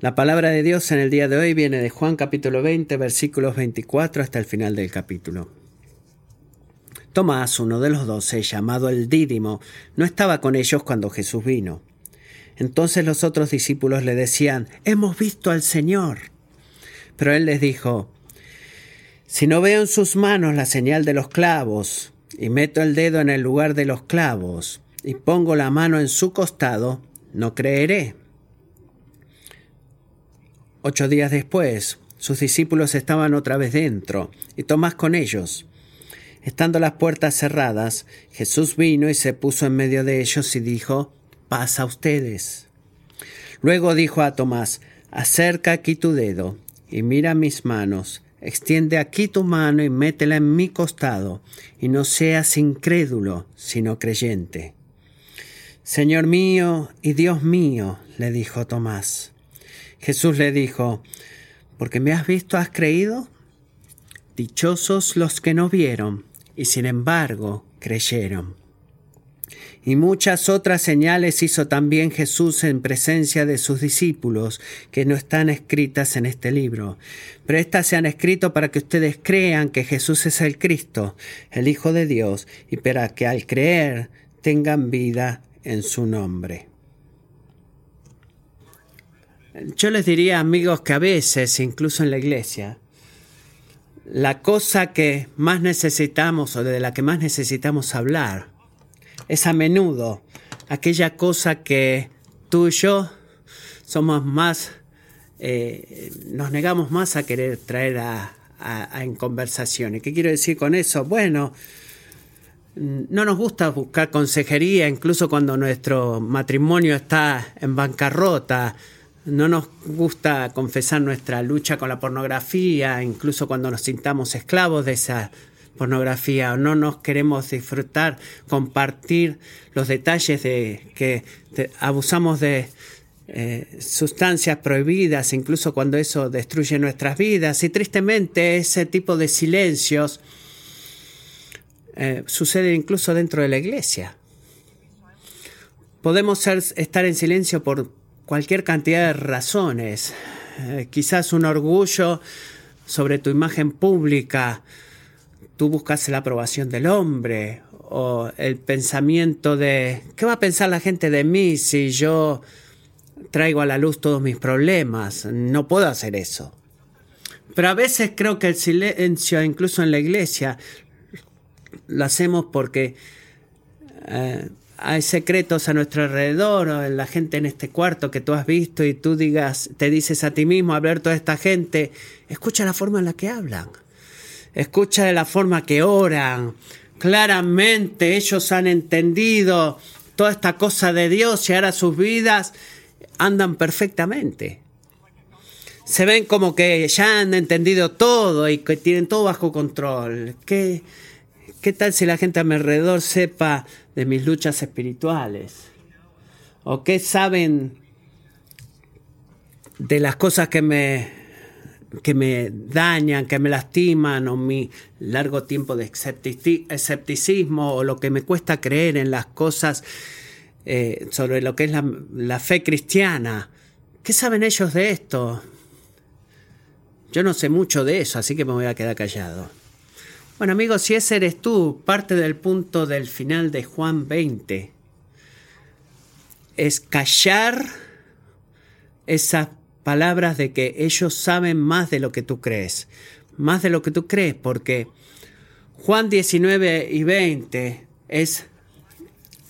La palabra de Dios en el día de hoy viene de Juan capítulo 20 versículos 24 hasta el final del capítulo. Tomás, uno de los doce, llamado el Dídimo, no estaba con ellos cuando Jesús vino. Entonces los otros discípulos le decían, Hemos visto al Señor. Pero él les dijo, Si no veo en sus manos la señal de los clavos, y meto el dedo en el lugar de los clavos, y pongo la mano en su costado, no creeré. Ocho días después, sus discípulos estaban otra vez dentro, y Tomás con ellos. Estando las puertas cerradas, Jesús vino y se puso en medio de ellos y dijo, pasa a ustedes. Luego dijo a Tomás, acerca aquí tu dedo y mira mis manos, extiende aquí tu mano y métela en mi costado, y no seas incrédulo, sino creyente. Señor mío y Dios mío, le dijo Tomás. Jesús le dijo, ¿porque me has visto has creído? Dichosos los que no vieron y sin embargo creyeron. Y muchas otras señales hizo también Jesús en presencia de sus discípulos, que no están escritas en este libro. Pero éstas se han escrito para que ustedes crean que Jesús es el Cristo, el Hijo de Dios, y para que al creer tengan vida en su nombre. Yo les diría, amigos, que a veces, incluso en la iglesia, la cosa que más necesitamos o de la que más necesitamos hablar es a menudo aquella cosa que tú y yo somos más, eh, nos negamos más a querer traer a, en conversaciones. ¿Qué quiero decir con eso? Bueno, no nos gusta buscar consejería, incluso cuando nuestro matrimonio está en bancarrota no nos gusta confesar nuestra lucha con la pornografía, incluso cuando nos sintamos esclavos de esa pornografía, o no nos queremos disfrutar, compartir los detalles de que abusamos de eh, sustancias prohibidas, incluso cuando eso destruye nuestras vidas. Y tristemente ese tipo de silencios eh, sucede incluso dentro de la iglesia. Podemos estar en silencio por cualquier cantidad de razones. Eh, quizás un orgullo sobre tu imagen pública, tú buscas la aprobación del hombre o el pensamiento de ¿qué va a pensar la gente de mí si yo traigo a la luz todos mis problemas? No puedo hacer eso. Pero a veces creo que el silencio, incluso en la iglesia, lo hacemos porque eh, hay secretos a nuestro alrededor, o la gente en este cuarto que tú has visto y tú digas, te dices a ti mismo, a toda esta gente, escucha la forma en la que hablan, escucha de la forma que oran, claramente ellos han entendido toda esta cosa de Dios y ahora sus vidas andan perfectamente. Se ven como que ya han entendido todo y que tienen todo bajo control. ¿Qué, ¿Qué tal si la gente a mi alrededor sepa de mis luchas espirituales? ¿O qué saben de las cosas que me, que me dañan, que me lastiman, o mi largo tiempo de escepticismo, o lo que me cuesta creer en las cosas eh, sobre lo que es la, la fe cristiana? ¿Qué saben ellos de esto? Yo no sé mucho de eso, así que me voy a quedar callado. Bueno amigos, si ese eres tú, parte del punto del final de Juan 20 es callar esas palabras de que ellos saben más de lo que tú crees, más de lo que tú crees, porque Juan 19 y 20 es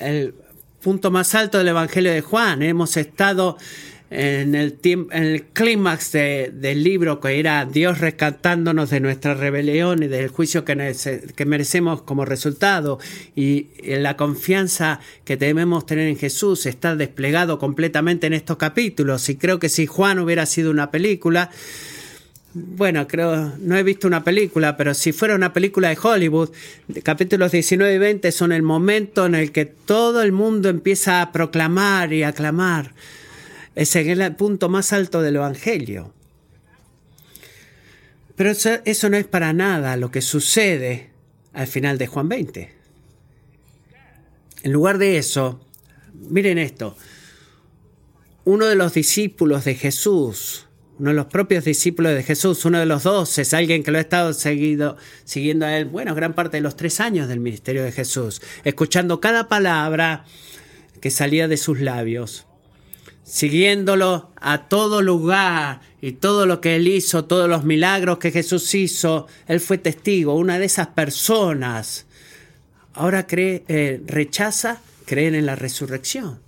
el punto más alto del Evangelio de Juan. Hemos estado en el, en el clímax del libro que era Dios rescatándonos de nuestra rebelión y del juicio que, que merecemos como resultado y la confianza que debemos tener en Jesús está desplegado completamente en estos capítulos. Y creo que si Juan hubiera sido una película bueno, creo, no he visto una película, pero si fuera una película de Hollywood, capítulos 19 y 20 son el momento en el que todo el mundo empieza a proclamar y a clamar es el punto más alto del Evangelio. Pero eso, no es para nada lo que sucede al final de Juan 20. En lugar de eso, miren esto. uno de los discípulos de Jesús, uno de los propios discípulos de Jesús, uno de los doce, es alguien que lo ha estado siguiendo a él, bueno, gran parte de los tres años del ministerio de Jesús, escuchando cada palabra que salía de sus labios, siguiéndolo a todo lugar y todo lo que él hizo, todos los milagros que Jesús hizo, él fue testigo, una de esas personas. Ahora cree, eh, rechaza creer en la resurrección.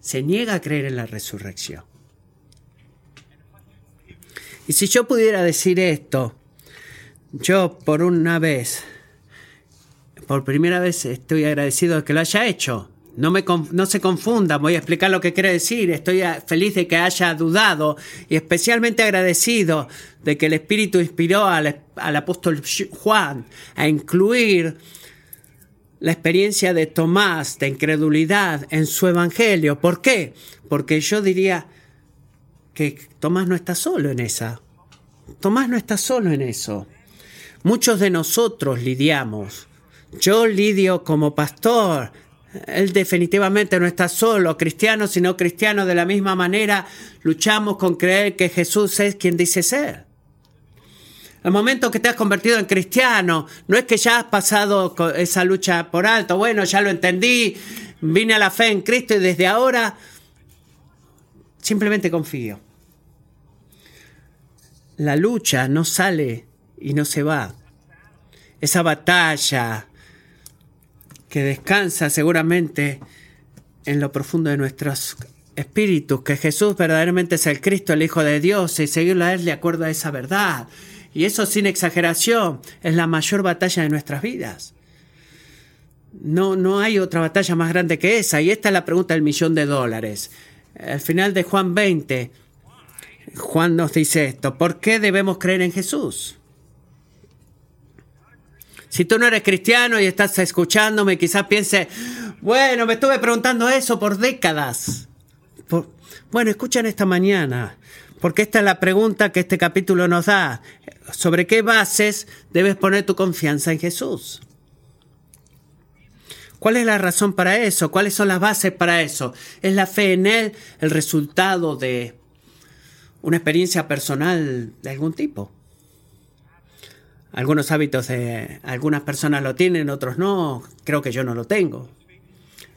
Se niega a creer en la resurrección. Y si yo pudiera decir esto, yo por una vez, por primera vez estoy agradecido de que lo haya hecho. No, me, no se confunda, voy a explicar lo que quiere decir. Estoy feliz de que haya dudado y especialmente agradecido de que el Espíritu inspiró al, al apóstol Juan a incluir la experiencia de Tomás de incredulidad en su evangelio. ¿Por qué? Porque yo diría que Tomás no está solo en esa. Tomás no está solo en eso. Muchos de nosotros lidiamos. Yo lidio como pastor él definitivamente no está solo, cristianos y no cristianos de la misma manera, luchamos con creer que Jesús es quien dice ser. El momento que te has convertido en cristiano, no es que ya has pasado esa lucha por alto, bueno, ya lo entendí, vine a la fe en Cristo y desde ahora simplemente confío. La lucha no sale y no se va. Esa batalla, que descansa seguramente en lo profundo de nuestros espíritus, que Jesús verdaderamente es el Cristo, el Hijo de Dios, y seguirlo a Él de acuerdo a esa verdad. Y eso sin exageración es la mayor batalla de nuestras vidas. No, no hay otra batalla más grande que esa. Y esta es la pregunta del millón de dólares. Al final de Juan 20, Juan nos dice esto. ¿Por qué debemos creer en Jesús? Si tú no eres cristiano y estás escuchándome, quizás piense, bueno, me estuve preguntando eso por décadas. Bueno, escuchan esta mañana, porque esta es la pregunta que este capítulo nos da. ¿Sobre qué bases debes poner tu confianza en Jesús? ¿Cuál es la razón para eso? ¿Cuáles son las bases para eso? ¿Es la fe en Él el resultado de una experiencia personal de algún tipo? Algunos hábitos de algunas personas lo tienen, otros no. Creo que yo no lo tengo.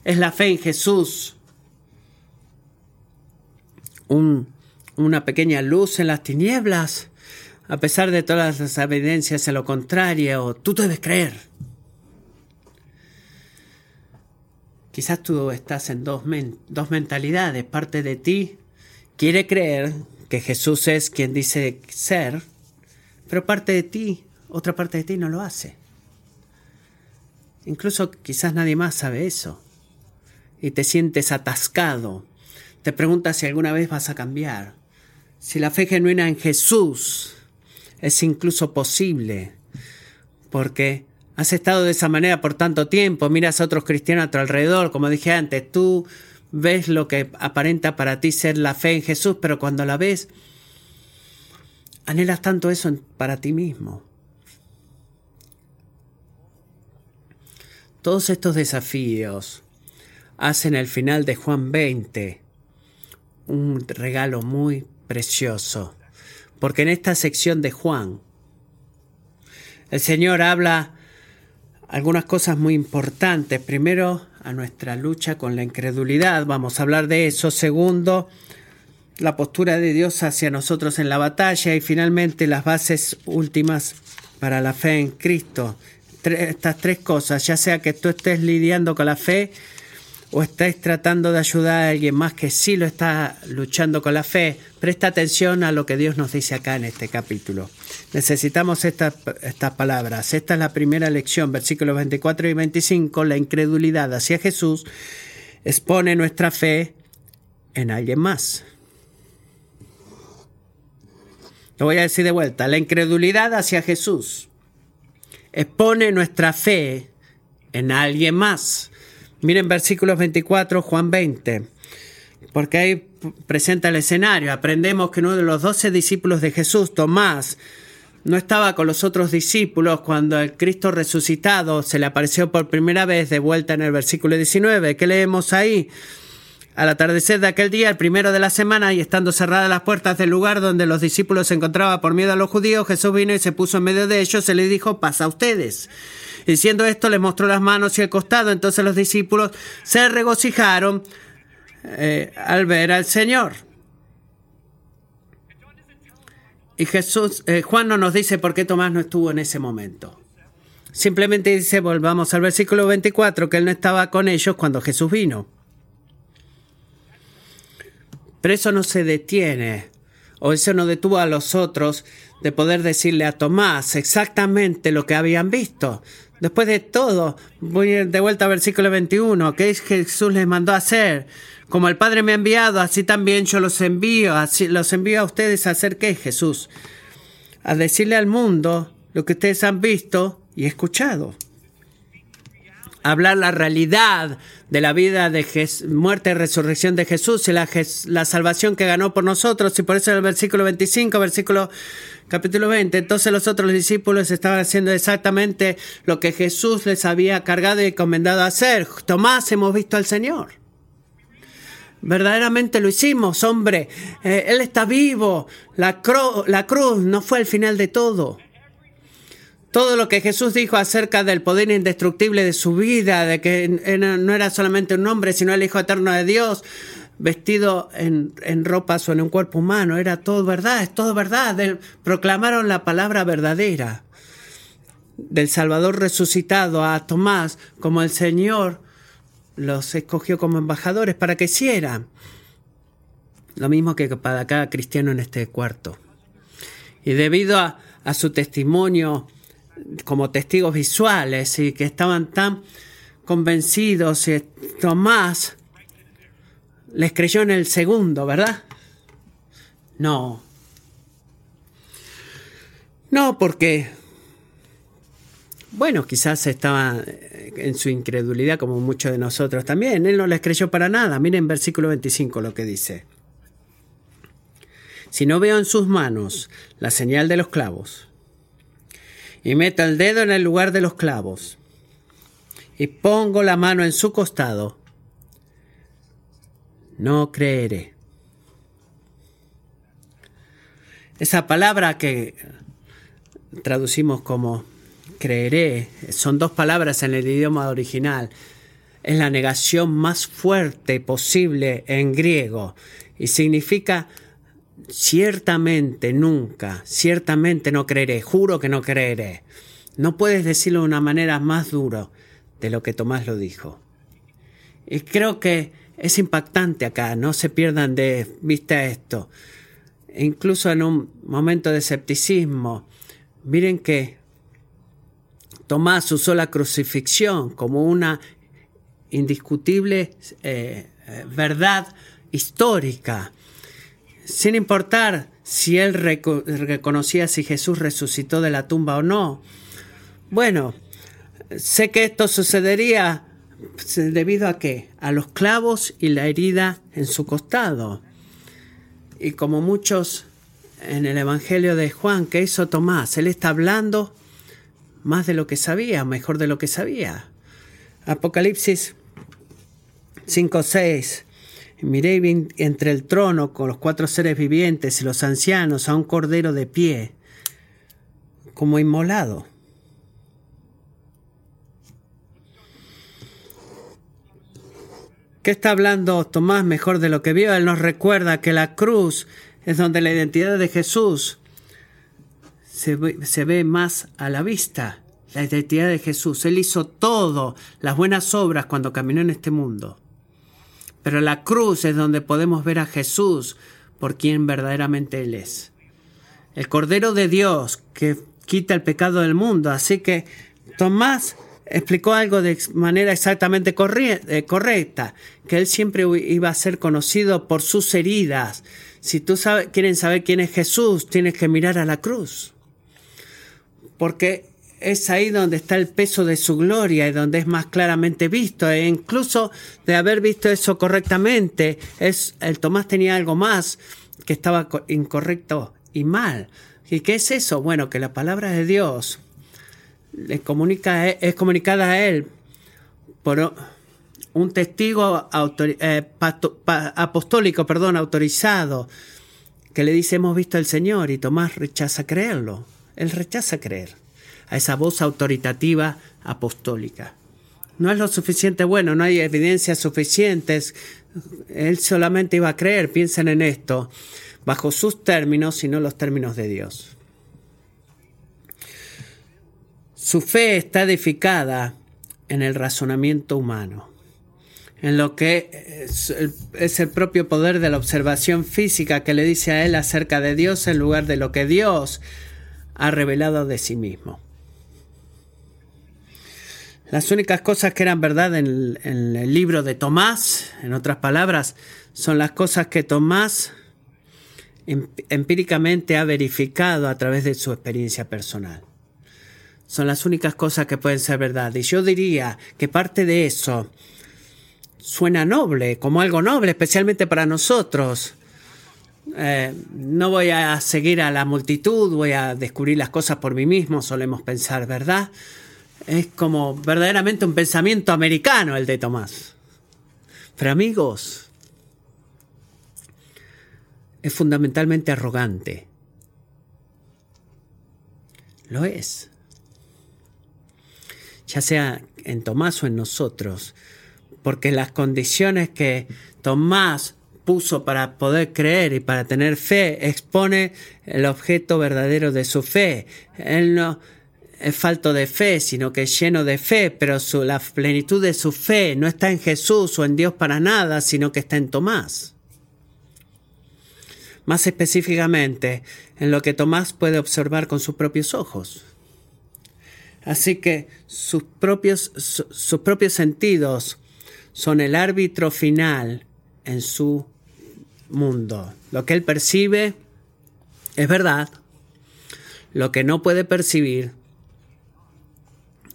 Es la fe en Jesús. una pequeña luz en las tinieblas. A pesar de todas las evidencias en lo contrario, tú debes creer. Quizás tú estás en dos, dos mentalidades. Parte de ti quiere creer que Jesús es quien dice ser, pero parte de ti otra parte de ti no lo hace. Incluso quizás nadie más sabe eso. Y te sientes atascado. Te preguntas si alguna vez vas a cambiar. Si la fe genuina en Jesús es incluso posible. Porque has estado de esa manera por tanto tiempo. Miras a otros cristianos a tu alrededor. Como dije antes, tú ves lo que aparenta para ti ser la fe en Jesús, pero cuando la ves, anhelas tanto eso para ti mismo. Todos estos desafíos hacen el final de Juan 20 un regalo muy precioso, porque en esta sección de Juan el Señor habla algunas cosas muy importantes. Primero, a nuestra lucha con la incredulidad, vamos a hablar de eso. Segundo, la postura de Dios hacia nosotros en la batalla y finalmente las bases últimas para la fe en Cristo estas tres cosas, ya sea que tú estés lidiando con la fe o estés tratando de ayudar a alguien más que sí lo está luchando con la fe, presta atención a lo que Dios nos dice acá en este capítulo. Necesitamos estas, estas palabras. Esta es la primera lección, versículos 24 y 25. La incredulidad hacia Jesús expone nuestra fe en alguien más. Lo voy a decir de vuelta. La incredulidad hacia Jesús expone nuestra fe en alguien más. Miren versículos 24, Juan 20, porque ahí presenta el escenario. Aprendemos que uno de los doce discípulos de Jesús, Tomás, no estaba con los otros discípulos cuando el Cristo resucitado se le apareció por primera vez de vuelta en el versículo 19. ¿Qué leemos ahí? Al atardecer de aquel día, el primero de la semana, y estando cerradas las puertas del lugar donde los discípulos se encontraban por miedo a los judíos, Jesús vino y se puso en medio de ellos y le dijo, pasa a ustedes. Diciendo esto, les mostró las manos y el costado. Entonces los discípulos se regocijaron eh, al ver al Señor. Y Jesús, eh, Juan no nos dice por qué Tomás no estuvo en ese momento. Simplemente dice, volvamos al versículo 24, que él no estaba con ellos cuando Jesús vino. Pero eso no se detiene, o eso no detuvo a los otros de poder decirle a Tomás exactamente lo que habían visto. Después de todo, voy de vuelta al versículo 21, que Jesús les mandó a hacer. Como el Padre me ha enviado, así también yo los envío, así los envío a ustedes a hacer qué, Jesús, a decirle al mundo lo que ustedes han visto y escuchado hablar la realidad de la vida de muerte y resurrección de Jesús y la, la, salvación que ganó por nosotros. Y por eso en el versículo 25, versículo capítulo 20, entonces los otros discípulos estaban haciendo exactamente lo que Jesús les había cargado y encomendado a hacer. Tomás, hemos visto al Señor. Verdaderamente lo hicimos, hombre. Eh, él está vivo. La, la cruz no fue el final de todo. Todo lo que Jesús dijo acerca del poder indestructible de su vida, de que no era solamente un hombre, sino el Hijo Eterno de Dios, vestido en, ropas o en un cuerpo humano, era todo verdad, es todo verdad. proclamaron la palabra verdadera del Salvador resucitado a Tomás como el Señor los escogió como embajadores para que hicieran. Lo mismo que para cada cristiano en este cuarto. Y debido a, a su testimonio como testigos visuales y que estaban tan convencidos y Tomás les creyó en el segundo, ¿verdad? No. No, porque, bueno, quizás estaba en su incredulidad como muchos de nosotros también. Él no les creyó para nada. Miren versículo 25 lo que dice. Si no veo en sus manos la señal de los clavos y meto el dedo en el lugar de los clavos y pongo la mano en su costado, no creeré. Esa palabra que traducimos como creeré, son dos palabras en el idioma original. Es la negación más fuerte posible en griego y significa ciertamente nunca, ciertamente no creeré, juro que no creeré. No puedes decirlo de una manera más dura de lo que Tomás lo dijo. Y creo que es impactante acá, no se pierdan de vista esto. incluso en un momento de escepticismo, miren que Tomás usó la crucifixión como una indiscutible eh, eh, verdad histórica sin importar si él reconocía si Jesús resucitó de la tumba o no. Bueno, sé que esto sucedería debido a qué? A los clavos y la herida en su costado. Y como muchos en el Evangelio de Juan que hizo Tomás, él está hablando más de lo que sabía, mejor de lo que sabía. Apocalipsis 5.6 Miré entre el trono con los cuatro seres vivientes y los ancianos a un cordero de pie, como inmolado. ¿Qué está hablando Tomás mejor de lo que vio? Él nos recuerda que la cruz es donde la identidad de Jesús se ve, se ve más a la vista. La identidad de Jesús. Él hizo todo, las buenas obras cuando caminó en este mundo. Pero la cruz es donde podemos ver a Jesús por quien verdaderamente Él es. El Cordero de Dios que quita el pecado del mundo. Así que Tomás explicó algo de manera exactamente eh, correcta, que Él siempre iba a ser conocido por sus heridas. Si tú sabes, quieren saber quién es Jesús, tienes que mirar a la cruz. Porque es ahí donde está el peso de su gloria y donde es más claramente visto. E incluso de haber visto eso correctamente, es, el Tomás tenía algo más que estaba incorrecto y mal. ¿Y qué es eso? Bueno, que la palabra de Dios le comunica, es comunicada a él por, un testigo eh, apostólico, perdón, autorizado, que le dice hemos visto al Señor y Tomás rechaza creerlo. Él rechaza creer a esa voz autoritativa apostólica. No es lo suficiente bueno, no hay evidencias suficientes. Él solamente iba a creer, piensen en esto, bajo sus términos y no los términos de Dios. Su fe está edificada en el razonamiento humano, en lo que es el propio poder de la observación física que le dice a él acerca de Dios en lugar de lo que Dios ha revelado de sí mismo. Las únicas cosas que eran verdad en el, libro de Tomás, en otras palabras, son las cosas que Tomás em, empíricamente ha verificado a través de su experiencia personal. Son las únicas cosas que pueden ser verdad. Y yo diría que parte de eso suena noble, como algo noble, especialmente para nosotros. Eh, no voy a seguir a la multitud, voy a descubrir las cosas por mí mismo, solemos pensar, ¿verdad? Es como verdaderamente un pensamiento americano el de Tomás. Pero amigos, es fundamentalmente arrogante. Lo es ya sea en Tomás o en nosotros, porque las condiciones que Tomás puso para poder creer y para tener fe expone el objeto verdadero de su fe. Él no es falto de fe, sino que es lleno de fe, pero su, la plenitud de su fe no está en Jesús o en Dios para nada, sino que está en Tomás. Más específicamente, en lo que Tomás puede observar con sus propios ojos. Así que sus propios, sus propios sentidos son el árbitro final en su mundo. Lo que él percibe es verdad. Lo que no puede percibir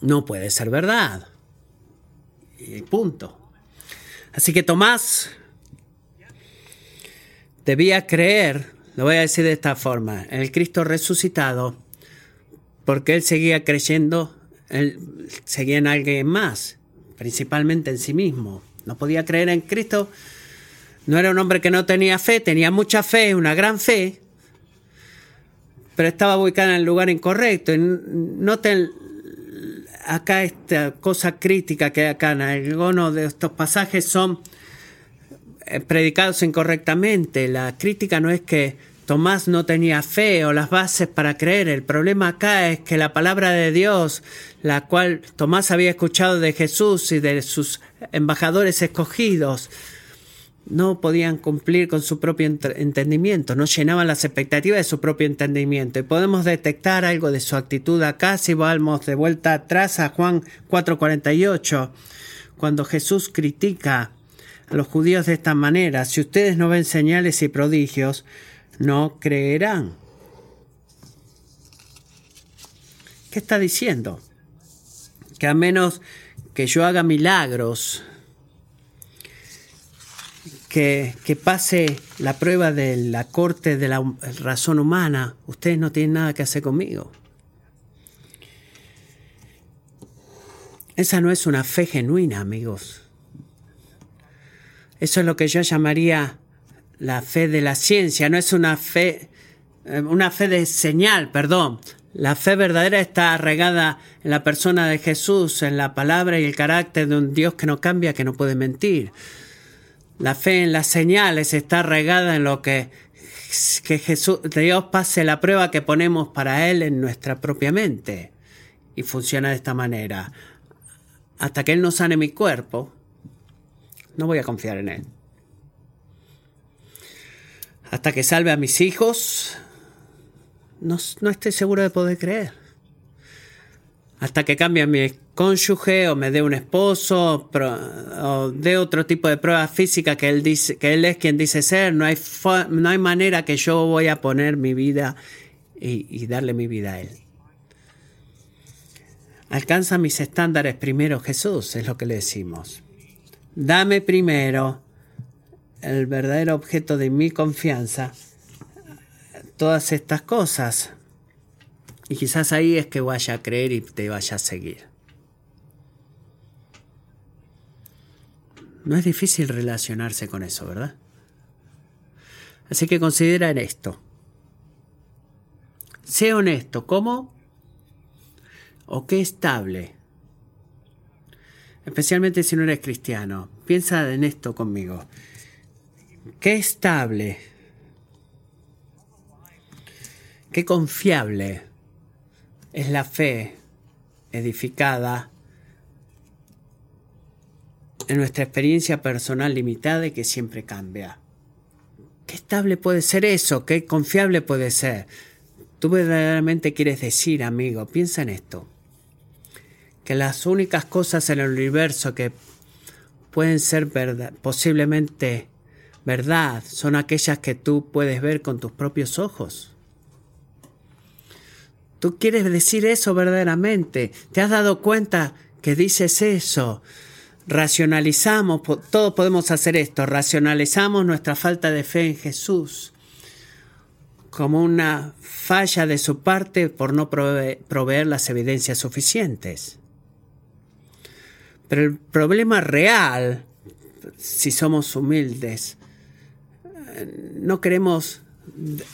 no puede ser verdad. Y punto. Así que Tomás debía creer, lo voy a decir de esta forma, en el Cristo resucitado porque él seguía creyendo, él seguía en alguien más, principalmente en sí mismo. No podía creer en Cristo. No era un hombre que no tenía fe, tenía mucha fe, una gran fe, pero estaba ubicado en el lugar incorrecto. Noten acá esta cosa crítica que acá en algunos de estos pasajes son eh, predicados incorrectamente. La crítica no es que Tomás no tenía fe o las bases para creer. El problema acá es que la palabra de Dios, la cual Tomás había escuchado de Jesús y de sus embajadores escogidos, no podían cumplir con su propio entendimiento, no llenaban las expectativas de su propio entendimiento. Y podemos detectar algo de su actitud acá si vamos de vuelta atrás a Juan 4:48, cuando Jesús critica a los judíos de esta manera, si ustedes no ven señales y prodigios, no creerán. ¿Qué está diciendo? Que a menos que yo haga milagros, que, pase la prueba de la corte de la razón humana, ustedes no tienen nada que hacer conmigo. Esa no es una fe genuina, amigos. Eso es lo que yo llamaría la fe de la ciencia, no es una fe, eh, una fe de señal, perdón. La fe verdadera está arraigada en la persona de Jesús, en la palabra y el carácter de un Dios que no cambia, que no puede mentir. La fe en las señales está arraigada en lo que, que Jesús, Dios pase la prueba que ponemos para Él en nuestra propia mente. Y funciona de esta manera. Hasta que Él no sane mi cuerpo, no voy a confiar en Él hasta que salve a mis hijos, no, estoy seguro de poder creer. Hasta que cambie mi cónyuge o me dé un esposo o dé otro tipo de prueba física que él, dice, que él es quien dice ser, no hay, no hay manera que yo voy a poner mi vida y, y darle mi vida a él. Alcanza mis estándares primero Jesús, es lo que le decimos. Dame primero el verdadero objeto de mi confianza todas estas cosas. Y quizás ahí es que vaya a creer y te vaya a seguir. No es difícil relacionarse con eso, ¿verdad? Así que considera en esto. Sé honesto, ¿cómo? ¿O qué estable? Especialmente si no eres cristiano. Piensa en esto conmigo. ¿Qué estable? ¿Qué confiable es la fe edificada en nuestra experiencia personal limitada y que siempre cambia? ¿Qué estable puede ser eso? ¿Qué confiable puede ser? Tú verdaderamente quieres decir, amigo, piensa en esto, que las únicas cosas en el universo que pueden ser verdad, posiblemente verdad son aquellas que tú puedes ver con tus propios ojos. Tú quieres decir eso verdaderamente. ¿Te has dado cuenta que dices eso? Racionalizamos, todos podemos hacer esto, racionalizamos nuestra falta de fe en Jesús como una falla de su parte por no proveer las evidencias suficientes. Pero el problema real, si somos humildes, no queremos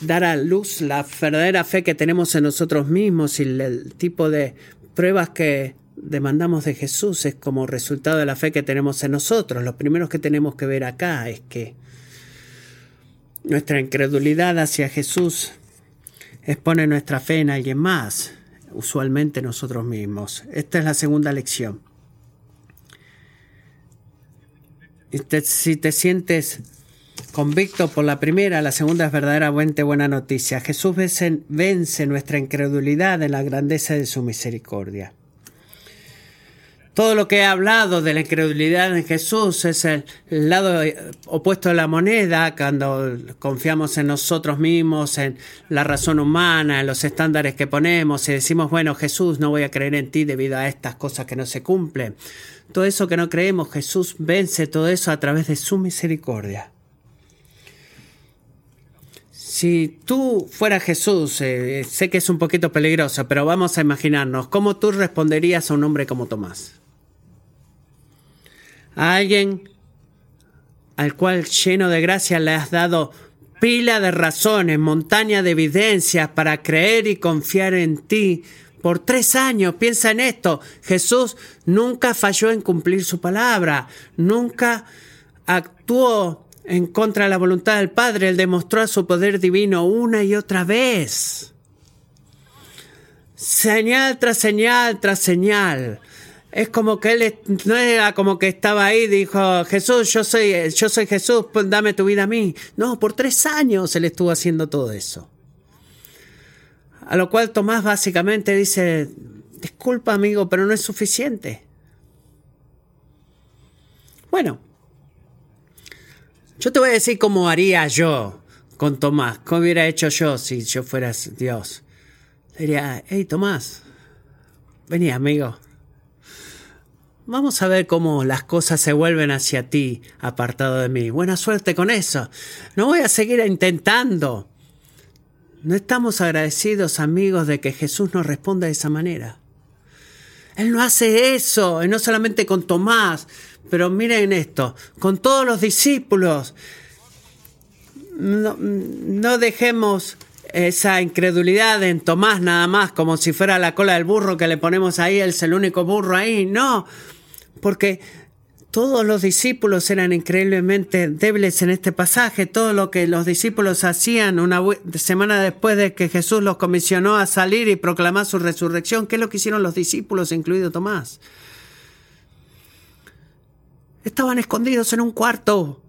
dar a luz la verdadera fe que tenemos en nosotros mismos y el tipo de pruebas que demandamos de Jesús es como resultado de la fe que tenemos en nosotros. Lo primero que tenemos que ver acá es que nuestra incredulidad hacia Jesús expone nuestra fe en alguien más, usualmente nosotros mismos. Esta es la segunda lección. si te sientes convicto por la primera, la segunda es verdaderamente buena noticia. Jesús vence nuestra incredulidad en la grandeza de su misericordia. Todo lo que he hablado de la incredulidad en Jesús es el lado opuesto de la moneda, cuando confiamos en nosotros mismos, en la razón humana, en los estándares que ponemos y decimos, bueno, Jesús, no voy a creer en ti debido a estas cosas que no se cumplen. Todo eso que no creemos, Jesús vence todo eso a través de su misericordia. Si tú fueras Jesús, eh, sé que es un poquito peligroso, pero vamos a imaginarnos, ¿cómo tú responderías a un hombre como Tomás? A alguien al cual lleno de gracia le has dado pila de razones, montaña de evidencias para creer y confiar en ti. Por tres años, piensa en esto, Jesús nunca falló en cumplir su palabra, nunca actuó en contra de la voluntad del Padre, él demostró su poder divino una y otra vez. Señal tras señal tras señal es como que él no era como que estaba ahí dijo, Jesús, yo soy, yo soy Jesús, dame tu vida a mí. No, por tres años él estuvo haciendo todo eso. A lo cual Tomás básicamente dice, disculpa amigo, pero no es suficiente. Bueno, yo te voy a decir cómo haría yo con Tomás, cómo hubiera hecho yo si yo fuera Dios. Diría, hey Tomás, vení amigo, Vamos a ver cómo las cosas se vuelven hacia ti, apartado de mí. Buena suerte con eso. No voy a seguir intentando. No estamos agradecidos, amigos, de que Jesús nos responda de esa manera. Él no hace eso, y no solamente con Tomás, pero miren esto, con todos los discípulos. No, dejemos esa incredulidad en Tomás nada más, como si fuera la cola del burro que le ponemos ahí, él es el único burro ahí. No, porque todos los discípulos eran increíblemente débiles en este pasaje. Todo lo que los discípulos hacían una semana después de que Jesús los comisionó a salir y proclamar su resurrección, ¿qué es lo que hicieron los discípulos, incluido Tomás? Estaban escondidos en un cuarto,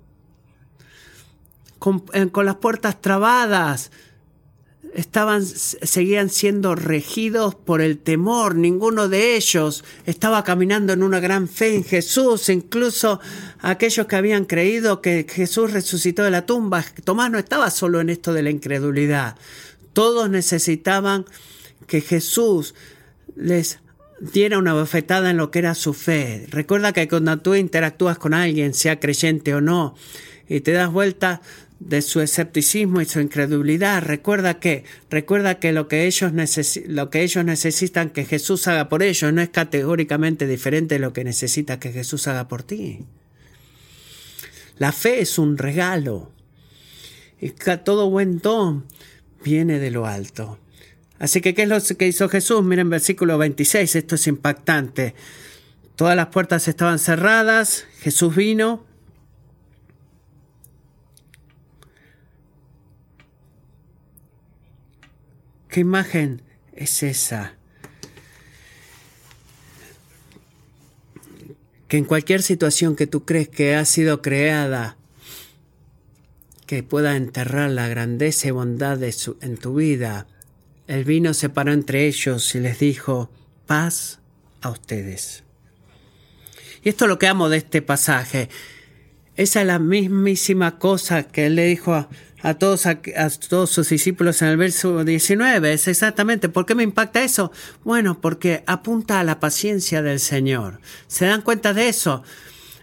con, con las puertas trabadas, estaban, seguían siendo regidos por el temor. Ninguno de ellos estaba caminando en una gran fe en Jesús. Incluso aquellos que habían creído que Jesús resucitó de la tumba. Tomás no estaba solo en esto de la incredulidad. Todos necesitaban que Jesús les diera una bofetada en lo que era su fe. Recuerda que cuando tú interactúas con alguien, sea creyente o no, y te das vuelta, de su escepticismo y su incredulidad. Recuerda que, recuerda que lo que ellos, lo que ellos necesitan que Jesús haga por ellos no es categóricamente diferente de lo que necesita que Jesús haga por ti. La fe es un regalo. Y todo buen don viene de lo alto. Así que, ¿qué es lo que hizo Jesús? Miren versículo 26, esto es impactante. Todas las puertas estaban cerradas, Jesús vino. ¿Qué imagen es esa? Que en cualquier situación que tú crees que ha sido creada, que pueda enterrar la grandeza y bondad de en tu vida, el vino se paró entre ellos y les dijo, paz a ustedes. Y esto es lo que amo de este pasaje. Esa es la mismísima cosa que él le dijo a, todos, a, todos sus discípulos en el verso 19. Es exactamente, ¿por qué me impacta eso? Bueno, porque apunta a la paciencia del Señor. ¿Se dan cuenta de eso?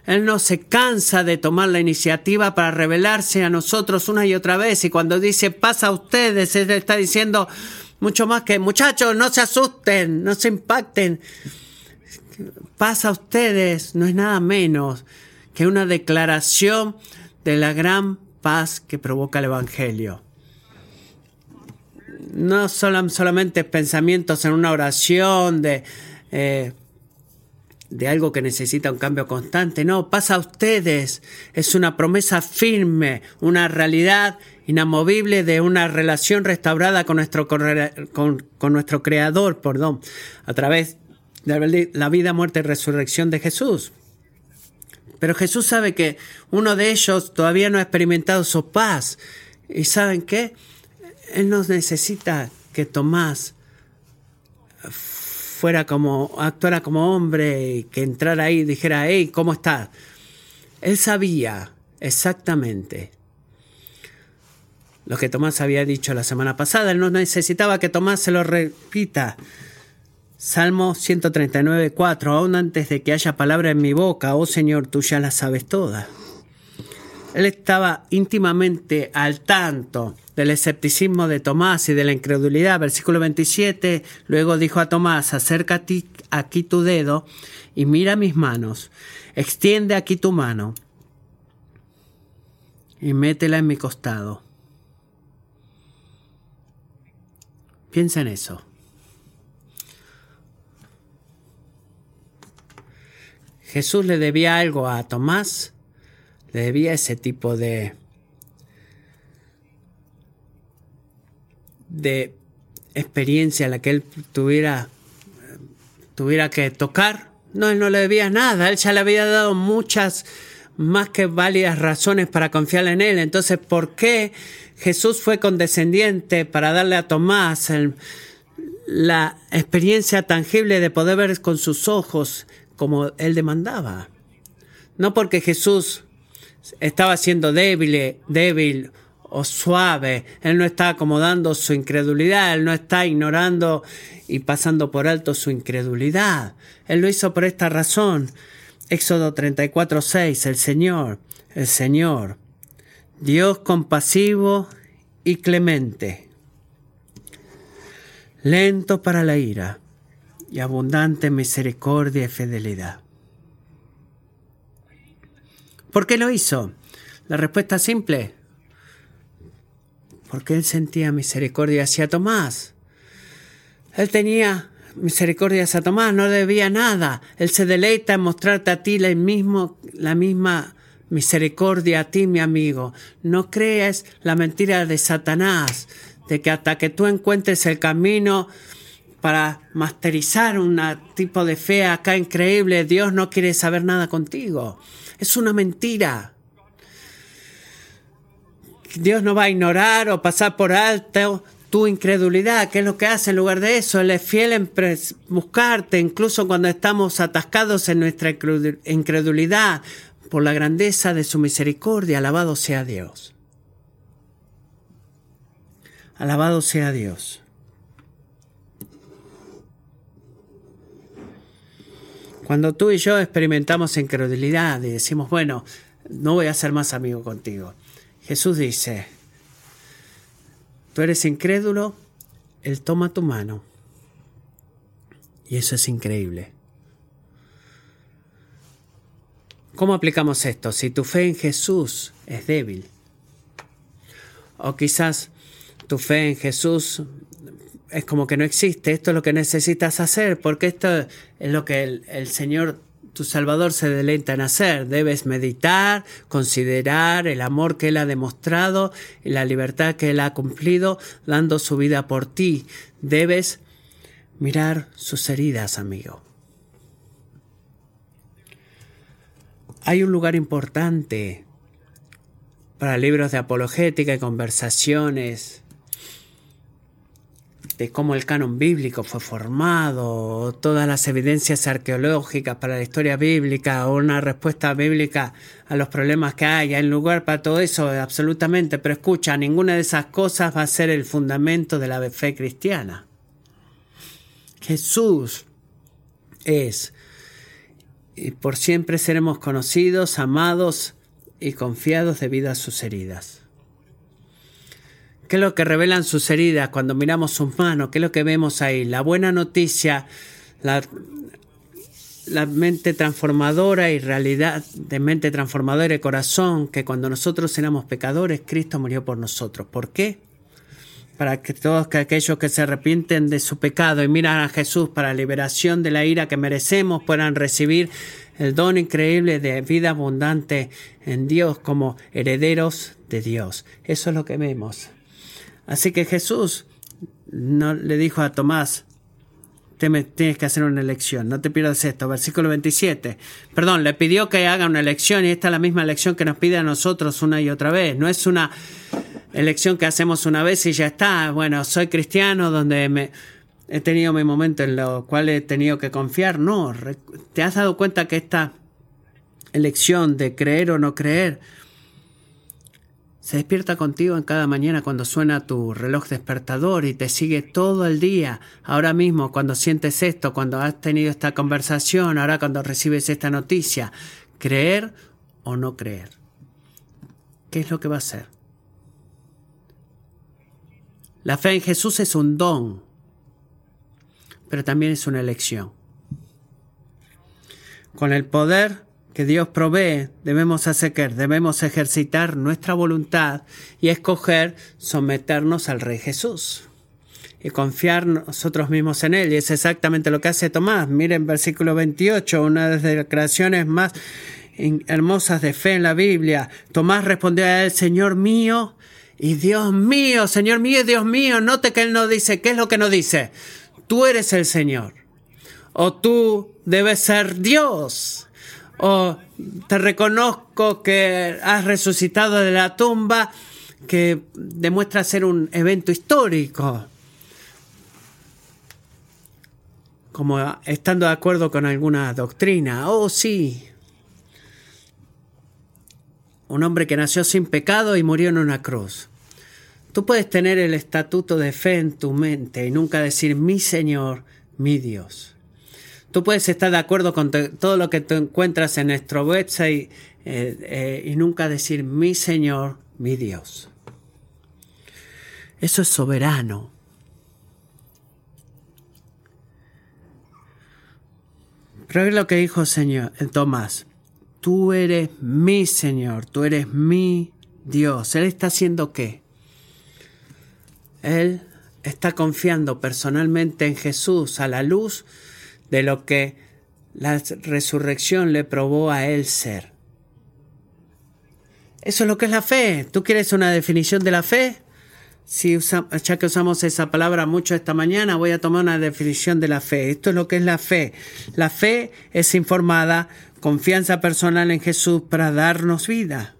Él no se cansa de tomar la iniciativa para revelarse a nosotros una y otra vez. Y cuando dice pasa a ustedes, Él está diciendo, mucho más que, muchachos, no se asusten, no se impacten. Pasa a ustedes, no es nada menos que una declaración de la gran paz que provoca el Evangelio. No solamente pensamientos en una oración de, eh, de algo que necesita un cambio constante, no, pasa a ustedes, es una promesa firme, una realidad inamovible de una relación restaurada con nuestro, con, nuestro Creador, perdón, a través de la vida, muerte y resurrección de Jesús. Pero Jesús sabe que uno de ellos todavía no ha experimentado su paz. ¿Y saben qué? Él nos necesita que Tomás fuera como, actuara como hombre y que entrara ahí y dijera, hey, ¿cómo estás? Él sabía exactamente lo que Tomás había dicho la semana pasada. Él no necesitaba que Tomás se lo repita. Salmo 139, 4. Aún antes de que haya palabra en mi boca, oh Señor, tú ya la sabes toda. Él estaba íntimamente al tanto del escepticismo de Tomás y de la incredulidad. Versículo 27, luego dijo a Tomás, acércate aquí tu dedo y mira mis manos, extiende aquí tu mano y métela en mi costado. Piensa en eso. Jesús le debía algo a Tomás, le debía ese tipo de, de experiencia a la que él tuviera, tuviera que tocar. No, él no le debía nada, él ya le había dado muchas más que válidas razones para confiar en él. Entonces, ¿por qué Jesús fue condescendiente para darle a Tomás la experiencia tangible de poder ver con sus ojos como él demandaba? No porque Jesús estaba siendo débil, débil o suave, él no está acomodando su incredulidad, él no está ignorando y pasando por alto su incredulidad. Él lo hizo por esta razón. Éxodo 34, 6, el Señor, el Señor, Dios compasivo y clemente, lento para la ira y abundante misericordia y fidelidad. ¿Por qué lo hizo? La respuesta simple. Porque él sentía misericordia hacia Tomás. Él tenía misericordia a Tomás, no debía nada. Él se deleita en mostrarte a ti la, mismo, la misma misericordia a ti, mi amigo. No creas la mentira de Satanás, de que hasta que tú encuentres el camino para masterizar un tipo de fe acá increíble, Dios no quiere saber nada contigo. Es una mentira. Dios no va a ignorar o pasar por alto tu incredulidad. ¿Qué es lo que hace en lugar de eso? Él es fiel en buscarte, incluso cuando estamos atascados en nuestra incredulidad, por la grandeza de su misericordia. Alabado sea Dios. Alabado sea Dios. Cuando tú y yo experimentamos incredulidad y decimos, bueno, no voy a ser más amigo contigo, Jesús dice, Tú eres incrédulo, Él toma tu mano. Y eso es increíble. ¿Cómo aplicamos esto? Si tu fe en Jesús es débil, o quizás tu fe en Jesús es como que no existe, esto es lo que necesitas hacer, porque esto es lo que el, Señor tu Salvador se deleita en hacer. Debes meditar, considerar el amor que Él ha demostrado y la libertad que Él ha cumplido, dando su vida por ti. Debes mirar sus heridas, amigo. Hay un lugar importante para libros de apologética y conversaciones de cómo el canon bíblico fue formado, todas las evidencias arqueológicas para la historia bíblica, una respuesta bíblica a los problemas que hay. Hay lugar para todo eso, absolutamente, pero escucha, ninguna de esas cosas va a ser el fundamento de la fe cristiana. Jesús es, y por siempre seremos conocidos, amados y confiados debido a sus heridas. ¿Qué es lo que revelan sus heridas cuando miramos sus manos? ¿Qué es lo que vemos ahí? La buena noticia, la, mente transformadora y realidad de mente transformadora y corazón, que cuando nosotros éramos pecadores, Cristo murió por nosotros. ¿Por qué? Para que todos aquellos que se arrepienten de su pecado y miran a Jesús para liberación de la ira que merecemos puedan recibir el don increíble de vida abundante en Dios como herederos de Dios. Eso es lo que vemos. Así que Jesús no le dijo a Tomás, tienes que hacer una elección, no te pierdas esto. Versículo 27. Perdón, le pidió que haga una elección y esta es la misma elección que nos pide a nosotros una y otra vez. No es una elección que hacemos una vez y ya está. Bueno, soy cristiano donde me, he tenido mi momento en lo cual he tenido que confiar. No, ¿te has dado cuenta que esta elección de creer o no creer se despierta contigo en cada mañana cuando suena tu reloj despertador y te sigue todo el día. Ahora mismo, cuando sientes esto, cuando has tenido esta conversación, ahora cuando recibes esta noticia, creer o no creer. ¿Qué es lo que va a ser? La fe en Jesús es un don, pero también es una elección. Con el poder que Dios provee, debemos hacer que debemos ejercitar nuestra voluntad y escoger someternos al Rey Jesús y confiar nosotros mismos en Él. Y es exactamente lo que hace Tomás. Miren versículo 28, una de las declaraciones más hermosas de fe en la Biblia. Tomás respondió a Señor mío y Dios mío, Señor mío y Dios mío. Note que Él no dice, ¿qué es lo que no dice? Tú eres el Señor. O tú debes ser Dios o te reconozco que has resucitado de la tumba, que demuestra ser un evento histórico. Como estando de acuerdo con alguna doctrina. Oh, sí. Un hombre que nació sin pecado y murió en una cruz. Tú puedes tener el estatuto de fe en tu mente y nunca decir mi Señor, mi Dios. Tú puedes estar de acuerdo con todo lo que tú encuentras en nuestro website eh, eh, y nunca decir mi Señor, mi Dios. Eso es soberano. Pero es lo que dijo Señor, eh, Tomás. Tú eres mi Señor, tú eres mi Dios. Él está haciendo qué? Él está confiando personalmente en Jesús a la luz de lo que la resurrección le probó a él ser. Eso es lo que es la fe. ¿Tú quieres una definición de la fe? Si ya que usamos esa palabra mucho esta mañana, voy a tomar una definición de la fe. Esto es lo que es la fe. La fe es informada, confianza personal en Jesús para darnos vida.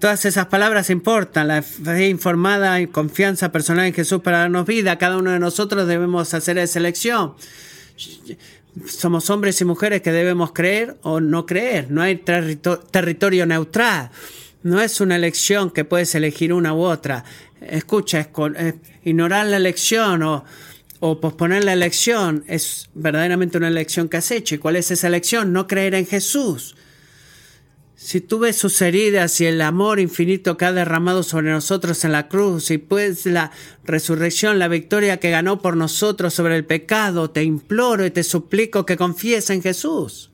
Todas esas palabras importan, la fe informada y confianza personal en Jesús para darnos vida. Cada uno de nosotros debemos hacer esa elección. Somos hombres y mujeres que debemos creer o no creer. No hay territorio neutral. No es una elección que puedes elegir una u otra. Escucha, ignorar la elección o, o posponer la elección es verdaderamente una elección que has hecho. ¿Y cuál es esa elección? No creer en Jesús. Si tú ves sus heridas y el amor infinito que ha derramado sobre nosotros en la cruz y pues la resurrección, la victoria que ganó por nosotros sobre el pecado, te imploro y te suplico que confíes en Jesús.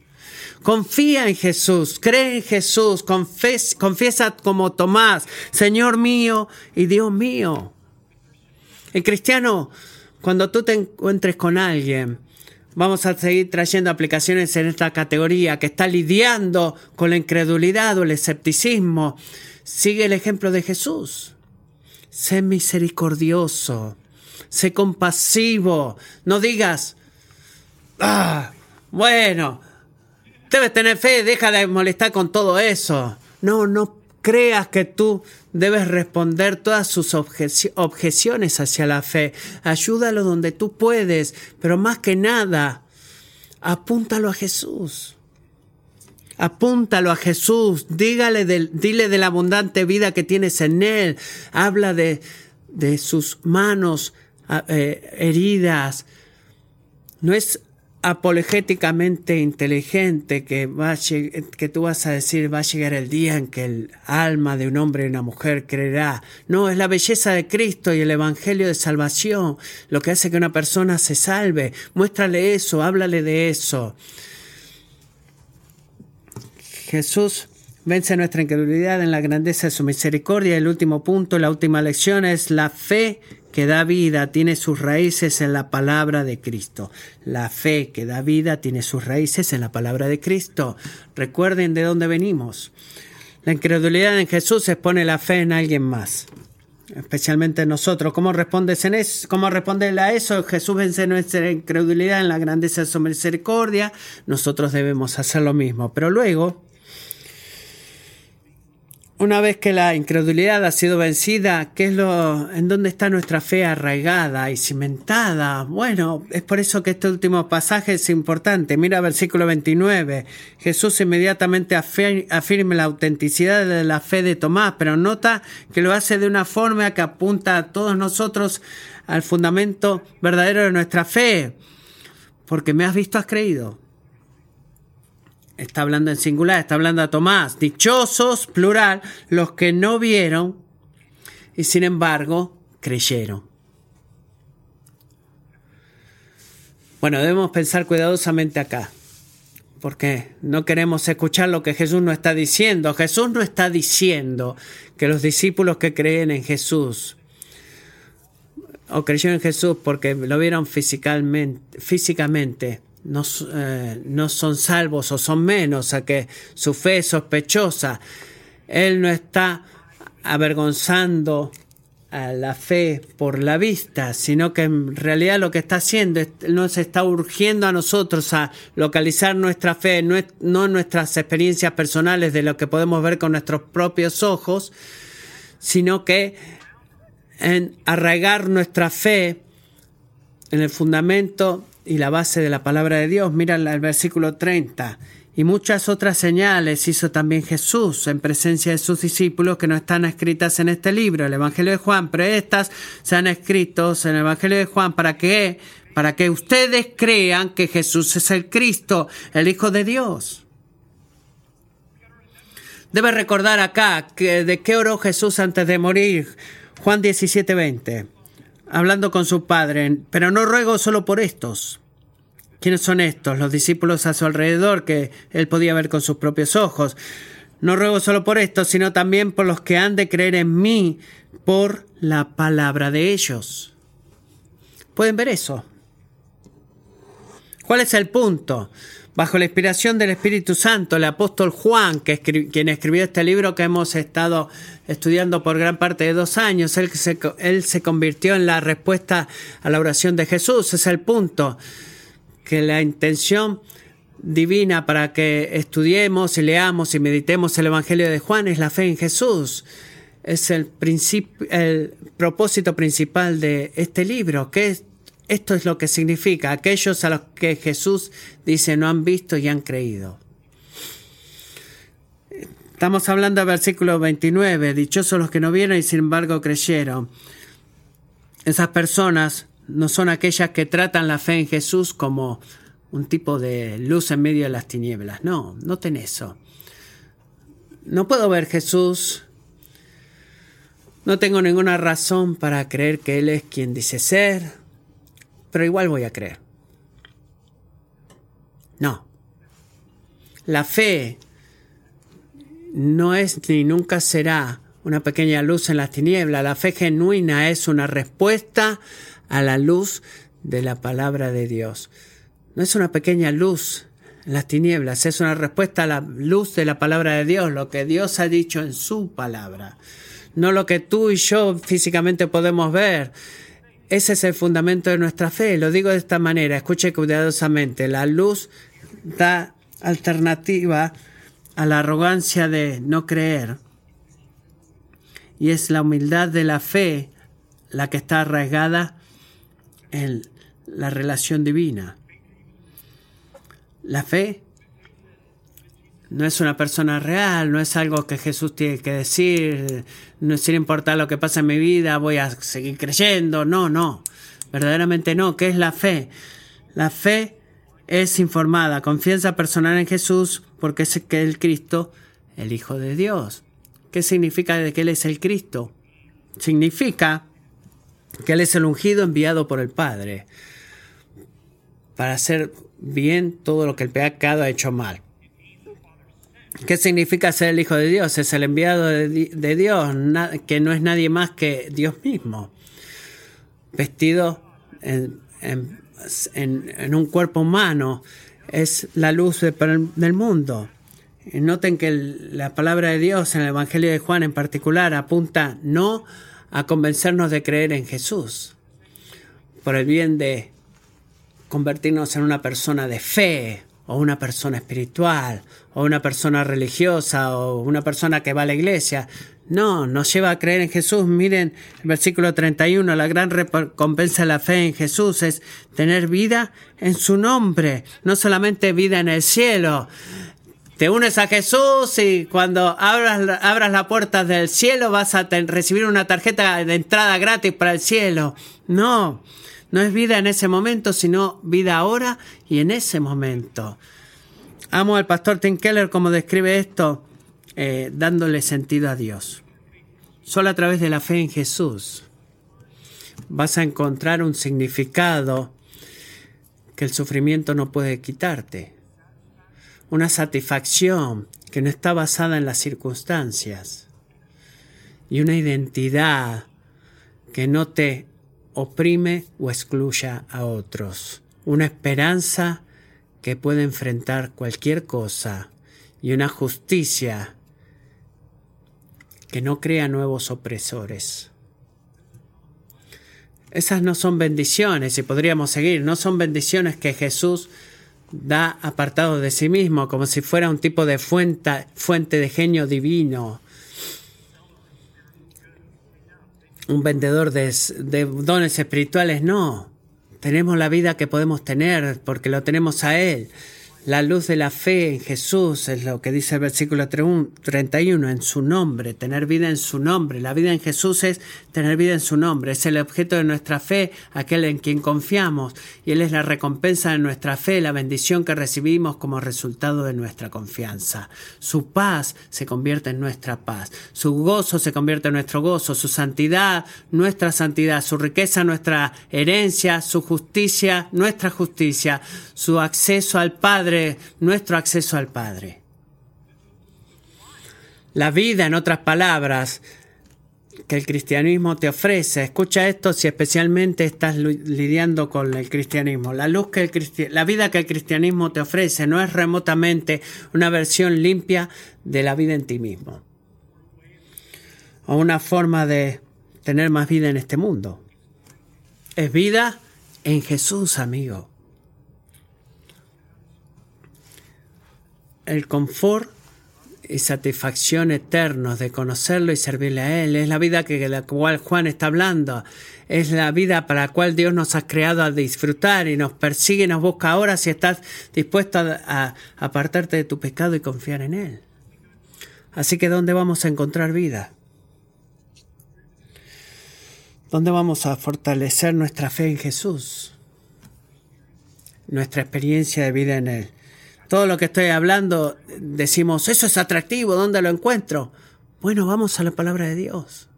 Confía en Jesús, cree en Jesús, confiesa como Tomás, Señor mío y Dios mío. El cristiano, cuando tú te encuentres con alguien, vamos a seguir trayendo aplicaciones en esta categoría que está lidiando con la incredulidad o el escepticismo. Sigue el ejemplo de Jesús. Sé misericordioso, sé compasivo. No digas, ah, bueno, debes tener fe, deja de molestar con todo eso. No, no creas que tú debes responder todas sus objeciones hacia la fe. Ayúdalo donde tú puedes, pero más que nada, apúntalo a Jesús. Apúntalo a Jesús, dígale dile de la abundante vida que tienes en Él, habla de, de sus manos eh, heridas. No es apologéticamente inteligente que, va que tú vas a decir va a llegar el día en que el alma de un hombre y una mujer creerá. No, es la belleza de Cristo y el Evangelio de salvación lo que hace que una persona se salve. Muéstrale eso, háblale de eso. Jesús vence nuestra incredulidad en la grandeza de su misericordia. El último punto, la última lección es la fe que da vida tiene sus raíces en la palabra de Cristo. La fe que da vida tiene sus raíces en la palabra de Cristo. Recuerden de dónde venimos. La incredulidad en Jesús expone la fe en alguien más, especialmente nosotros. ¿Cómo respondes en responde a eso? Jesús vence nuestra incredulidad en la grandeza de su misericordia. Nosotros debemos hacer lo mismo. Pero luego una vez que la incredulidad ha sido vencida, ¿qué es lo, en dónde está nuestra fe arraigada y cimentada? Bueno, es por eso que este último pasaje es importante. Mira versículo 29. Jesús inmediatamente afirma la autenticidad de la fe de Tomás, pero nota que lo hace de una forma que apunta a todos nosotros al fundamento verdadero de nuestra fe. Porque me has visto, has creído está hablando en singular, está hablando a Tomás, dichosos, plural, los que no vieron y sin embargo creyeron. Bueno, debemos pensar cuidadosamente acá, porque no queremos escuchar lo que Jesús no está diciendo. Jesús no está diciendo que los discípulos que creen en Jesús o creyeron en Jesús porque lo vieron físicamente, físicamente no, eh, no son salvos o son menos, a que su fe es sospechosa. Él no está avergonzando a la fe por la vista, sino que en realidad lo que está haciendo es, nos está urgiendo a nosotros a localizar nuestra fe, no, no nuestras experiencias personales de lo que podemos ver con nuestros propios ojos, sino que en arraigar nuestra fe en el fundamento y la base de la palabra de Dios. Mira el versículo 30. Y muchas otras señales hizo también Jesús en presencia de sus discípulos que no están escritas en este libro, el Evangelio de Juan, pero estas se han escrito en el Evangelio de Juan para que, para que ustedes crean que Jesús es el Cristo, el Hijo de Dios. Debe recordar acá que de qué oró Jesús antes de morir. Juan 17, 20 hablando con su padre, pero no ruego solo por estos. ¿Quiénes son estos? Los discípulos a su alrededor que él podía ver con sus propios ojos. No ruego solo por estos, sino también por los que han de creer en mí por la palabra de ellos. ¿Pueden ver eso? ¿Cuál es el punto? Bajo la inspiración del Espíritu Santo, el apóstol Juan, que quien escribió este libro que hemos estado estudiando por gran parte de dos años, él se, él se convirtió en la respuesta a la oración de Jesús. Es el punto, que la intención divina para que estudiemos y leamos y meditemos el Evangelio de Juan es la fe en Jesús. Es el, el propósito principal de este libro, que es esto es lo que significa aquellos a los que Jesús dice no han visto y han creído. Estamos hablando del versículo 29, dichosos los que no vieron y sin embargo creyeron. Esas personas no son aquellas que tratan la fe en Jesús como un tipo de luz en medio de las tinieblas. No, no ten eso. No puedo ver Jesús. No tengo ninguna razón para creer que Él es quien dice ser pero igual voy a creer. No. La fe no es ni nunca será una pequeña luz en las tinieblas. La fe genuina es una respuesta a la luz de la palabra de Dios. No es una pequeña luz en las tinieblas, es una respuesta a la luz de la palabra de Dios, lo que Dios ha dicho en su palabra, no lo que tú y yo físicamente podemos ver. Ese es el fundamento de nuestra fe. Lo digo de esta manera, escuche cuidadosamente. La luz da alternativa a la arrogancia de no creer. Y es la humildad de la fe la que está arraigada en la relación divina. La fe no es una persona real, no es algo que Jesús tiene que decir, no sin importar lo que pasa en mi vida, voy a seguir creyendo. No, no, verdaderamente no. ¿Qué es la fe? La fe es informada, confianza personal en Jesús porque es que el Cristo, el Hijo de Dios. ¿Qué significa de que Él es el Cristo? Significa que Él es el ungido enviado por el Padre para hacer bien todo lo que el pecado ha hecho mal. ¿Qué significa ser el Hijo de Dios? Es el enviado de, Dios, que no es nadie más que Dios mismo, vestido en, un cuerpo humano, es la luz del mundo. noten que la palabra de Dios en el Evangelio de Juan en particular apunta no a convencernos de creer en Jesús, por el bien de convertirnos en una persona de fe, o una persona espiritual, o una persona religiosa, o una persona que va a la iglesia. No, nos lleva a creer en Jesús. Miren el versículo 31, la gran recompensa de la fe en Jesús es tener vida en su nombre, no solamente vida en el cielo. Te unes a Jesús y cuando abras, abras la puerta del cielo vas a recibir una tarjeta de entrada gratis para el cielo. No, no es vida en ese momento, sino vida ahora y en ese momento. Amo al pastor Tim Keller como describe esto, eh, dándole sentido a Dios. Solo a través de la fe en Jesús vas a encontrar un significado que el sufrimiento no puede quitarte. Una satisfacción que no está basada en las circunstancias. Y una identidad que no te oprime o excluya a otros. Una esperanza que puede enfrentar cualquier cosa y una justicia que no crea nuevos opresores. Esas no son bendiciones, y podríamos seguir, no son bendiciones que Jesús da apartado de sí mismo, como si fuera un tipo de fuente, fuente de genio divino, un vendedor de, dones espirituales, no. Tenemos la vida que podemos tener porque lo tenemos a Él. La luz de la fe en Jesús es lo que dice el versículo 31, en su nombre, tener vida en su nombre. La vida en Jesús es tener vida en su nombre, es el objeto de nuestra fe, aquel en quien confiamos, y Él es la recompensa de nuestra fe, la bendición que recibimos como resultado de nuestra confianza. Su paz se convierte en nuestra paz, su gozo se convierte en nuestro gozo, su santidad, nuestra santidad, su riqueza, nuestra herencia, su justicia, nuestra justicia, su acceso al Padre, nuestro acceso al Padre. La vida, en otras palabras, que el cristianismo te ofrece. Escucha esto si especialmente estás lidiando con el cristianismo. La luz que el la vida que el cristianismo te ofrece no es remotamente una versión limpia de la vida en ti mismo. O una forma de tener más vida en este mundo. Es vida en Jesús, amigo. El confort y satisfacción eternos de conocerlo y servirle a Él. Es la vida que de la cual Juan está hablando. Es la vida para la cual Dios nos ha creado a disfrutar y nos persigue y nos busca ahora si estás dispuesto a, a apartarte de tu pecado y confiar en Él. Así que ¿dónde vamos a encontrar vida? ¿Dónde vamos a fortalecer nuestra fe en Jesús? Nuestra experiencia de vida en Él todo lo que estoy hablando, decimos, eso es atractivo, ¿dónde lo encuentro? Bueno, vamos a la palabra de Dios.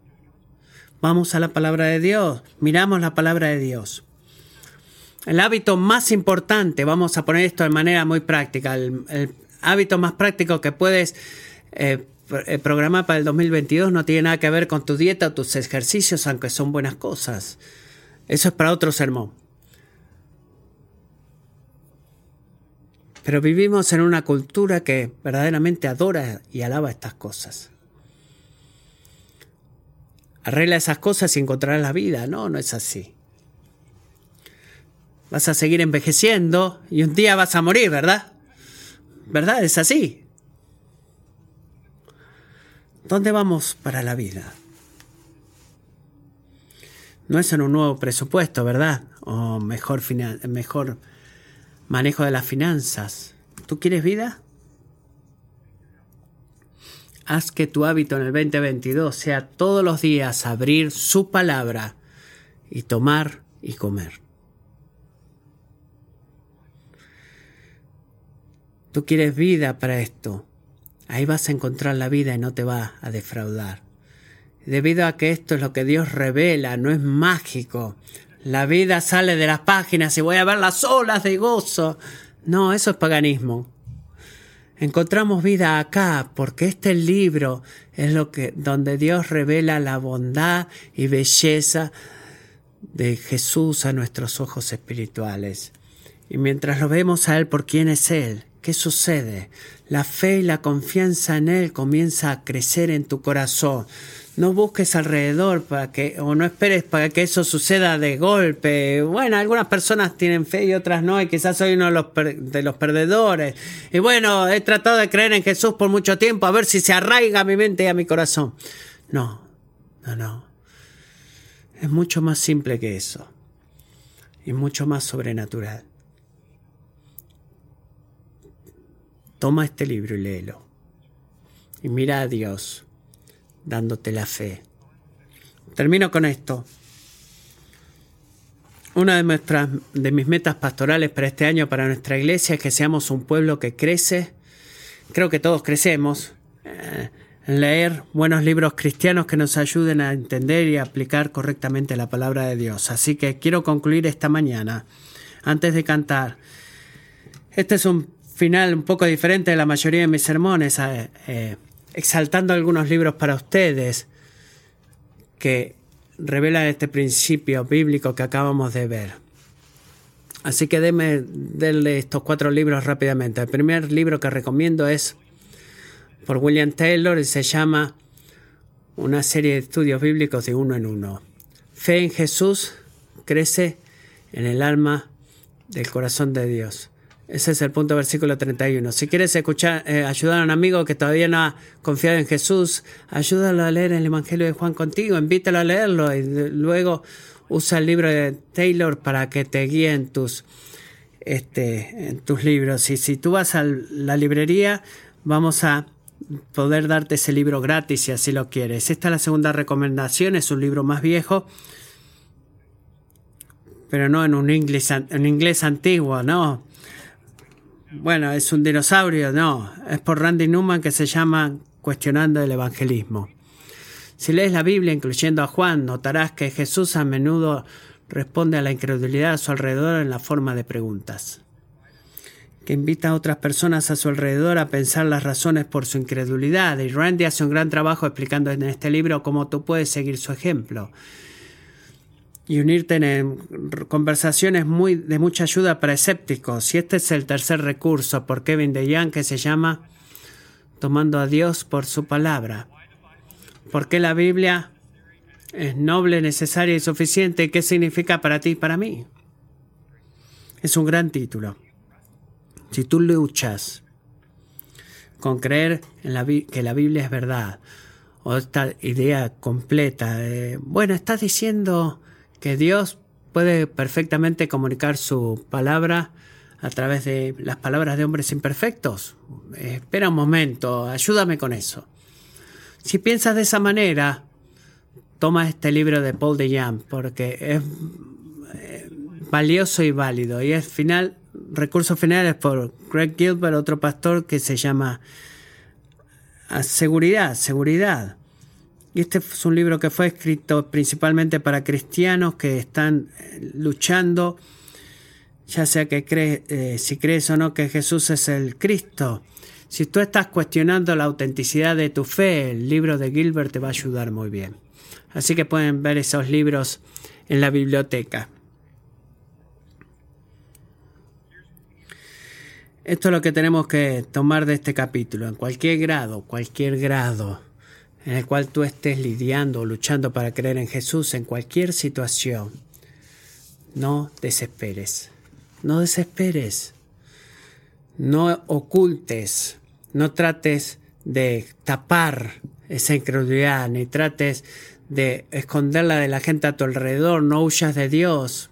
Vamos a la palabra de Dios, miramos la palabra de Dios. El hábito más importante, vamos a poner esto de manera muy práctica, el, hábito más práctico que puedes eh, eh, programar para el 2022 no tiene nada que ver con tu dieta o tus ejercicios, aunque son buenas cosas. Eso es para otro sermón. Pero vivimos en una cultura que verdaderamente adora y alaba estas cosas. Arregla esas cosas y encontrarás la vida. No, no es así. Vas a seguir envejeciendo y un día vas a morir, ¿verdad? ¿Verdad? Es así. ¿Dónde vamos para la vida? No es en un nuevo presupuesto, ¿verdad? O mejor, mejor manejo de las finanzas. ¿Tú quieres vida? Haz que tu hábito en el 2022 sea todos los días abrir su palabra y tomar y comer. Tú quieres vida para esto. Ahí vas a encontrar la vida y no te va a defraudar. Debido a que esto es lo que Dios revela, no es mágico. La vida sale de las páginas y voy a ver las olas de gozo. No, eso es paganismo. Encontramos vida acá porque este libro es lo que donde Dios revela la bondad y belleza de Jesús a nuestros ojos espirituales. Y mientras lo vemos a él por quién es él, ¿qué sucede? La fe y la confianza en él comienza a crecer en tu corazón no busques alrededor para que, o no esperes para que eso suceda de golpe. Bueno, algunas personas tienen fe y otras no, y quizás soy uno de los, de los perdedores. Y bueno, he tratado de creer en Jesús por mucho tiempo, a ver si se arraiga a mi mente y a mi corazón. No, no, no. Es mucho más simple que eso. Y mucho más sobrenatural. Toma este libro y léelo. Y mira a Dios dándote la fe. Termino con esto. Una de, nuestras, de mis metas pastorales para este año para nuestra iglesia es que seamos un pueblo que crece. Creo que todos crecemos. Eh, en leer buenos libros cristianos que nos ayuden a entender y aplicar correctamente la palabra de Dios. Así que quiero concluir esta mañana, antes de cantar. Este es un final un poco diferente de la mayoría de mis sermones. Eh, exaltando algunos libros para ustedes que revelan este principio bíblico que acabamos de ver. Así que déme, denle estos cuatro libros rápidamente. El primer libro que recomiendo es por William Taylor y se llama Una serie de estudios bíblicos de uno en uno. Fe en Jesús crece en el alma del corazón de Dios. Ese es el punto versículo 31. Si quieres escuchar, eh, ayudar a un amigo que todavía no ha confiado en Jesús, ayúdalo a leer el Evangelio de Juan contigo, invítalo a leerlo y luego usa el libro de Taylor para que te guíe en tus, este, en tus libros. Y si tú vas a la librería, vamos a poder darte ese libro gratis si así lo quieres. Esta es la segunda recomendación, es un libro más viejo pero no en un inglés, en inglés antiguo, no. Bueno, es un dinosaurio, no. Es por Randy Newman que se llama Cuestionando el Evangelismo. Si lees la Biblia, incluyendo a Juan, notarás que Jesús a menudo responde a la incredulidad a su alrededor en la forma de preguntas, que invita a otras personas a su alrededor a pensar las razones por su incredulidad. Y Randy hace un gran trabajo explicando en este libro cómo tú puedes seguir su ejemplo y unirte en conversaciones muy, de mucha ayuda para escépticos. Y este es el tercer recurso por Kevin DeYoung que se llama Tomando a Dios por su palabra. ¿Por qué la Biblia es noble, necesaria y suficiente? ¿Qué significa para ti y para mí? Es un gran título. Si tú luchas con creer en la, que la Biblia es verdad, o esta idea completa, bueno, estás diciendo que Dios puede perfectamente comunicar su palabra a través de las palabras de hombres imperfectos. espera un momento, ayúdame con eso. Si piensas de esa manera, toma este libro de Paul de Jam, porque es eh, valioso y válido. Y es final, recursos finales por Greg Gilbert, otro pastor que se llama Seguridad, Seguridad. Y este es un libro que fue escrito principalmente para cristianos que están eh, luchando, ya sea que crees, eh, si crees o no que Jesús es el Cristo. Si tú estás cuestionando la autenticidad de tu fe, el libro de Gilbert te va a ayudar muy bien. Así que pueden ver esos libros en la biblioteca. Esto es lo que tenemos que tomar de este capítulo, en cualquier grado, cualquier grado en el cual tú estés lidiando o luchando para creer en Jesús, en cualquier situación. No desesperes, no desesperes, no ocultes, no trates de tapar esa incredulidad, ni trates de esconderla de la gente a tu alrededor, no huyas de Dios.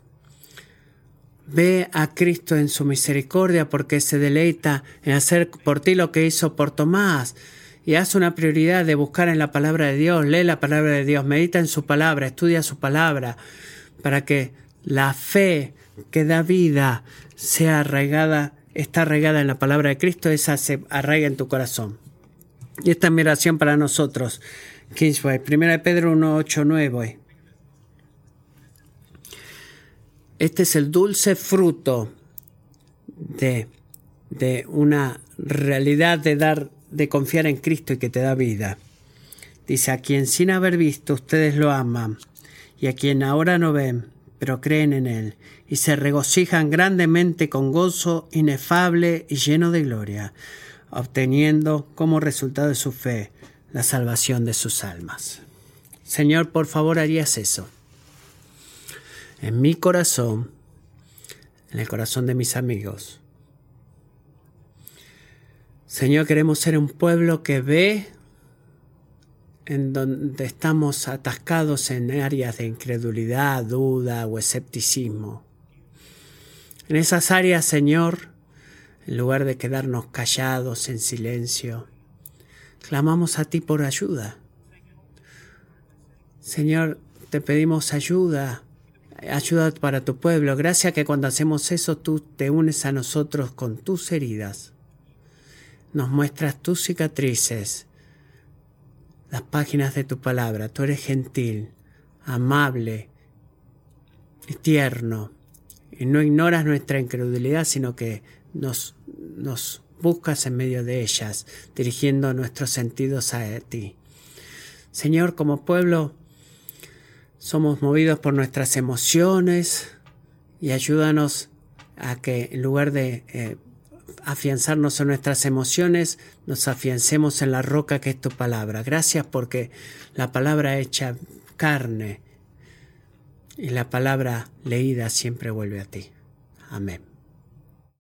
Ve a Cristo en su misericordia porque se deleita en hacer por ti lo que hizo por Tomás. Y haz una prioridad de buscar en la palabra de Dios, lee la palabra de Dios, medita en su palabra, estudia su palabra, para que la fe que da vida sea arraigada, está arraigada en la palabra de Cristo, esa se arraiga en tu corazón. Y esta es mi oración para nosotros. Kingsway, 1 Pedro 1, 8, 9. Este es el dulce fruto de, de una realidad de dar, de confiar en Cristo y que te da vida. Dice, a quien sin haber visto ustedes lo aman, y a quien ahora no ven, pero creen en Él, y se regocijan grandemente con gozo inefable y lleno de gloria, obteniendo como resultado de su fe la salvación de sus almas. Señor, por favor, harías eso. En mi corazón, en el corazón de mis amigos. Señor, queremos ser un pueblo que ve en donde estamos atascados en áreas de incredulidad, duda o escepticismo. En esas áreas, Señor, en lugar de quedarnos callados en silencio, Clamamos a ti por ayuda. Señor, te pedimos ayuda, ayuda para tu pueblo. Gracias que cuando hacemos eso tú te unes a nosotros con tus heridas. Nos muestras tus cicatrices, las páginas de tu palabra. Tú eres gentil, amable tierno. Y no ignoras nuestra incredulidad, sino que nos, nos buscas en medio de ellas, dirigiendo nuestros sentidos a ti. Señor, como pueblo, somos movidos por nuestras emociones y ayúdanos a que en lugar de eh, afianzarnos en nuestras emociones, nos afiancemos en la roca que es tu palabra. Gracias porque la palabra hecha carne y la palabra leída siempre vuelve a ti. Amén.